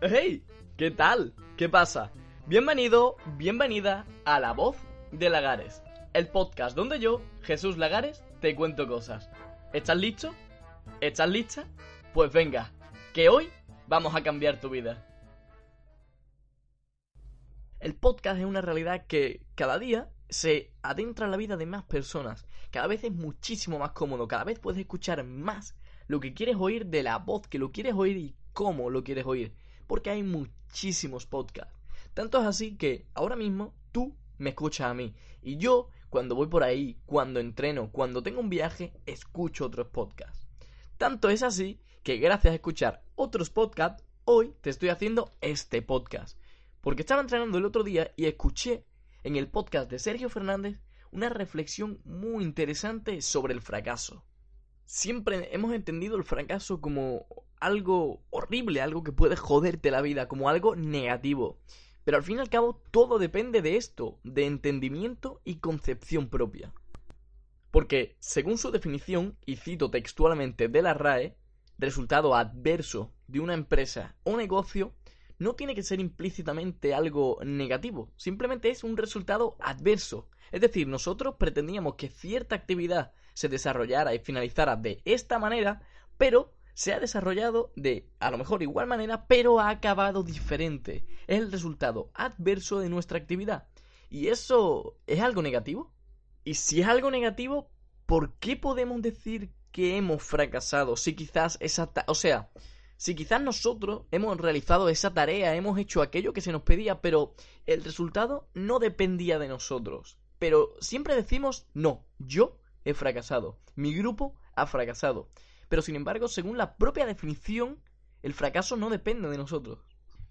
¡Hey! ¿Qué tal? ¿Qué pasa? Bienvenido, bienvenida a La Voz de Lagares, el podcast donde yo, Jesús Lagares, te cuento cosas. ¿Estás listo? ¿Estás lista? Pues venga, que hoy vamos a cambiar tu vida. El podcast es una realidad que cada día se adentra en la vida de más personas. Cada vez es muchísimo más cómodo, cada vez puedes escuchar más lo que quieres oír de la voz que lo quieres oír y cómo lo quieres oír porque hay muchísimos podcasts. Tanto es así que ahora mismo tú me escuchas a mí y yo cuando voy por ahí, cuando entreno, cuando tengo un viaje, escucho otros podcasts. Tanto es así que gracias a escuchar otros podcasts, hoy te estoy haciendo este podcast. Porque estaba entrenando el otro día y escuché en el podcast de Sergio Fernández una reflexión muy interesante sobre el fracaso. Siempre hemos entendido el fracaso como algo horrible, algo que puede joderte la vida, como algo negativo. Pero al fin y al cabo todo depende de esto, de entendimiento y concepción propia. Porque, según su definición, y cito textualmente de la RAE, resultado adverso de una empresa o negocio no tiene que ser implícitamente algo negativo, simplemente es un resultado adverso. Es decir, nosotros pretendíamos que cierta actividad se desarrollara y finalizara de esta manera, pero se ha desarrollado de a lo mejor igual manera, pero ha acabado diferente. Es el resultado adverso de nuestra actividad. ¿Y eso es algo negativo? Y si es algo negativo, ¿por qué podemos decir que hemos fracasado? Si quizás esa... O sea, si quizás nosotros hemos realizado esa tarea, hemos hecho aquello que se nos pedía, pero el resultado no dependía de nosotros. Pero siempre decimos, no, yo he fracasado, mi grupo ha fracasado. Pero sin embargo, según la propia definición, el fracaso no depende de nosotros.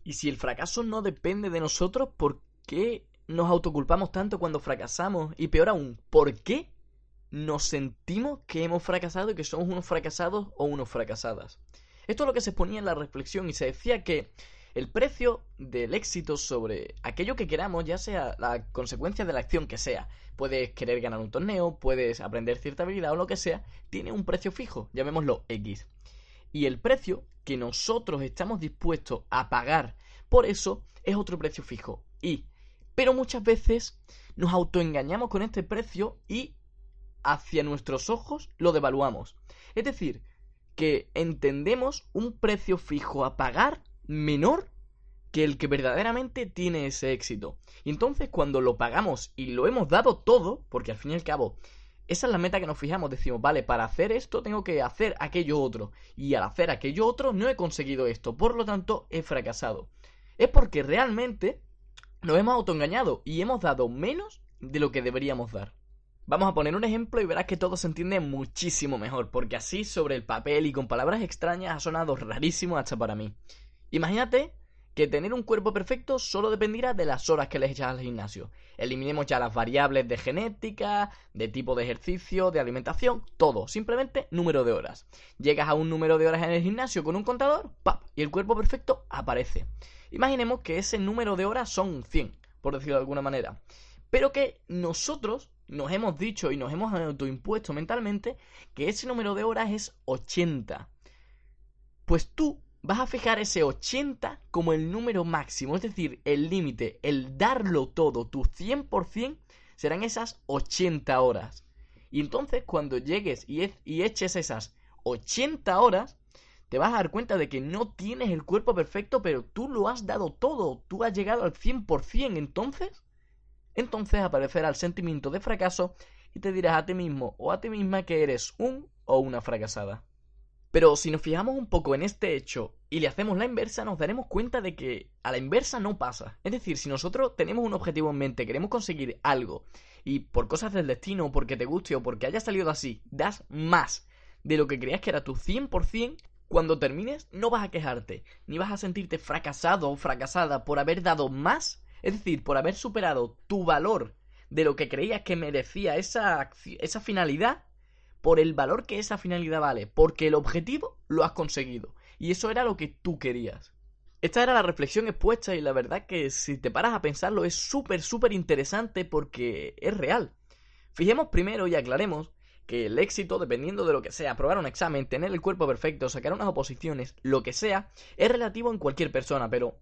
Y si el fracaso no depende de nosotros, ¿por qué nos autoculpamos tanto cuando fracasamos? Y peor aún, ¿por qué nos sentimos que hemos fracasado y que somos unos fracasados o unos fracasadas? Esto es lo que se exponía en la reflexión y se decía que el precio del éxito sobre aquello que queramos, ya sea la consecuencia de la acción que sea, puedes querer ganar un torneo, puedes aprender cierta habilidad o lo que sea, tiene un precio fijo, llamémoslo X. Y el precio que nosotros estamos dispuestos a pagar por eso es otro precio fijo, Y. Pero muchas veces nos autoengañamos con este precio y hacia nuestros ojos lo devaluamos. Es decir, que entendemos un precio fijo a pagar menor que el que verdaderamente tiene ese éxito. Y entonces cuando lo pagamos y lo hemos dado todo, porque al fin y al cabo esa es la meta que nos fijamos, decimos, vale, para hacer esto tengo que hacer aquello otro. Y al hacer aquello otro no he conseguido esto, por lo tanto he fracasado. Es porque realmente nos hemos autoengañado y hemos dado menos de lo que deberíamos dar. Vamos a poner un ejemplo y verás que todo se entiende muchísimo mejor, porque así sobre el papel y con palabras extrañas ha sonado rarísimo hasta para mí. Imagínate que tener un cuerpo perfecto solo dependiera de las horas que le echas al gimnasio. Eliminemos ya las variables de genética, de tipo de ejercicio, de alimentación, todo, simplemente número de horas. Llegas a un número de horas en el gimnasio con un contador, ¡pap! y el cuerpo perfecto aparece. Imaginemos que ese número de horas son 100, por decirlo de alguna manera. Pero que nosotros nos hemos dicho y nos hemos autoimpuesto mentalmente que ese número de horas es 80. Pues tú vas a fijar ese 80 como el número máximo, es decir, el límite, el darlo todo, tu 100% serán esas 80 horas. Y entonces cuando llegues y, y eches esas 80 horas, te vas a dar cuenta de que no tienes el cuerpo perfecto, pero tú lo has dado todo, tú has llegado al 100%, entonces, entonces aparecerá el sentimiento de fracaso y te dirás a ti mismo o a ti misma que eres un o una fracasada. Pero si nos fijamos un poco en este hecho y le hacemos la inversa, nos daremos cuenta de que a la inversa no pasa. Es decir, si nosotros tenemos un objetivo en mente, queremos conseguir algo, y por cosas del destino, o porque te guste, o porque haya salido así, das más de lo que creías que era tu 100%, Cuando termines, no vas a quejarte, ni vas a sentirte fracasado o fracasada por haber dado más, es decir, por haber superado tu valor de lo que creías que merecía esa, esa finalidad, por el valor que esa finalidad vale, porque el objetivo lo has conseguido. Y eso era lo que tú querías. Esta era la reflexión expuesta y la verdad que si te paras a pensarlo es súper, súper interesante porque es real. Fijemos primero y aclaremos que el éxito, dependiendo de lo que sea, aprobar un examen, tener el cuerpo perfecto, sacar unas oposiciones, lo que sea, es relativo en cualquier persona, pero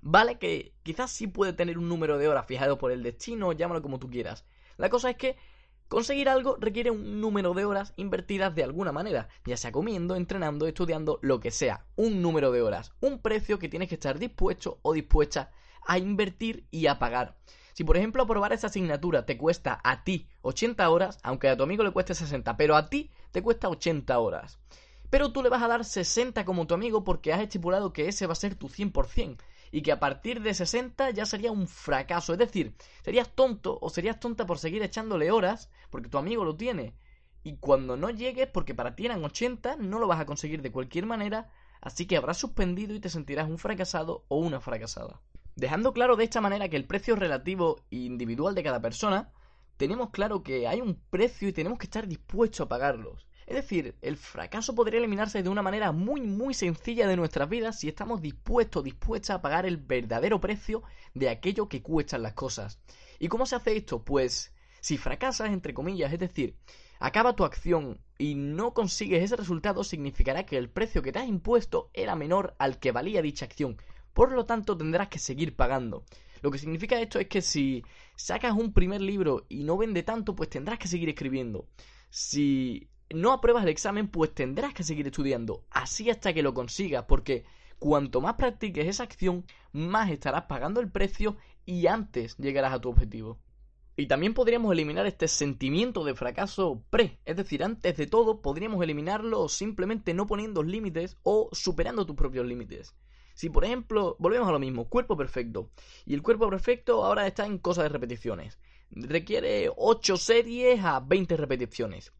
vale que quizás sí puede tener un número de horas fijado por el destino, llámalo como tú quieras. La cosa es que Conseguir algo requiere un número de horas invertidas de alguna manera, ya sea comiendo, entrenando, estudiando, lo que sea. Un número de horas, un precio que tienes que estar dispuesto o dispuesta a invertir y a pagar. Si por ejemplo aprobar esa asignatura te cuesta a ti 80 horas, aunque a tu amigo le cueste 60, pero a ti te cuesta 80 horas. Pero tú le vas a dar 60 como tu amigo porque has estipulado que ese va a ser tu 100% y que a partir de 60 ya sería un fracaso. Es decir, serías tonto o serías tonta por seguir echándole horas porque tu amigo lo tiene. Y cuando no llegues, porque para ti eran 80, no lo vas a conseguir de cualquier manera, así que habrás suspendido y te sentirás un fracasado o una fracasada. Dejando claro de esta manera que el precio relativo e individual de cada persona, tenemos claro que hay un precio y tenemos que estar dispuestos a pagarlos. Es decir, el fracaso podría eliminarse de una manera muy muy sencilla de nuestras vidas si estamos dispuestos, dispuestas a pagar el verdadero precio de aquello que cuestan las cosas. ¿Y cómo se hace esto? Pues si fracasas, entre comillas, es decir, acaba tu acción y no consigues ese resultado, significará que el precio que te has impuesto era menor al que valía dicha acción. Por lo tanto, tendrás que seguir pagando. Lo que significa esto es que si sacas un primer libro y no vende tanto, pues tendrás que seguir escribiendo. Si no apruebas el examen, pues tendrás que seguir estudiando, así hasta que lo consigas, porque cuanto más practiques esa acción, más estarás pagando el precio y antes llegarás a tu objetivo. Y también podríamos eliminar este sentimiento de fracaso pre, es decir, antes de todo podríamos eliminarlo simplemente no poniendo límites o superando tus propios límites. Si por ejemplo, volvemos a lo mismo, cuerpo perfecto, y el cuerpo perfecto ahora está en cosas de repeticiones requiere 8 series a 20 repeticiones.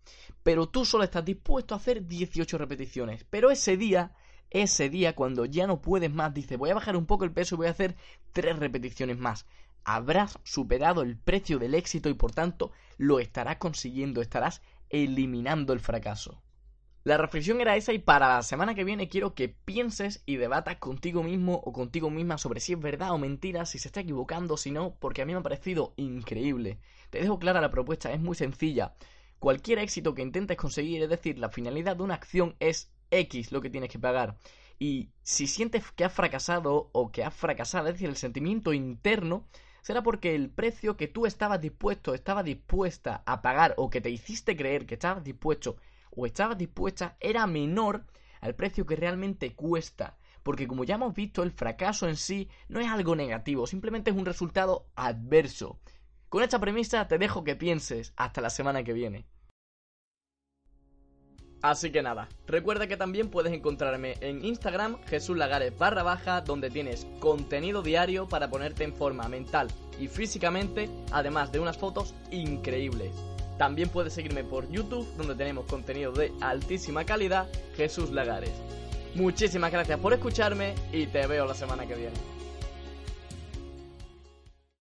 Pero tú solo estás dispuesto a hacer 18 repeticiones. Pero ese día, ese día cuando ya no puedes más, dices voy a bajar un poco el peso y voy a hacer 3 repeticiones más. Habrás superado el precio del éxito y por tanto lo estarás consiguiendo, estarás eliminando el fracaso. La reflexión era esa y para la semana que viene quiero que pienses y debatas contigo mismo o contigo misma sobre si es verdad o mentira, si se está equivocando, si no, porque a mí me ha parecido increíble. Te dejo clara la propuesta, es muy sencilla. Cualquier éxito que intentes conseguir, es decir, la finalidad de una acción es X lo que tienes que pagar. Y si sientes que has fracasado o que has fracasado, es decir, el sentimiento interno, será porque el precio que tú estabas dispuesto, estabas dispuesta a pagar o que te hiciste creer que estabas dispuesto o estabas dispuesta era menor al precio que realmente cuesta. Porque como ya hemos visto, el fracaso en sí no es algo negativo, simplemente es un resultado adverso. Con esta premisa te dejo que pienses hasta la semana que viene. Así que nada, recuerda que también puedes encontrarme en Instagram Jesús Lagares barra baja donde tienes contenido diario para ponerte en forma mental y físicamente, además de unas fotos increíbles. También puedes seguirme por YouTube, donde tenemos contenido de altísima calidad, Jesús Lagares. Muchísimas gracias por escucharme y te veo la semana que viene.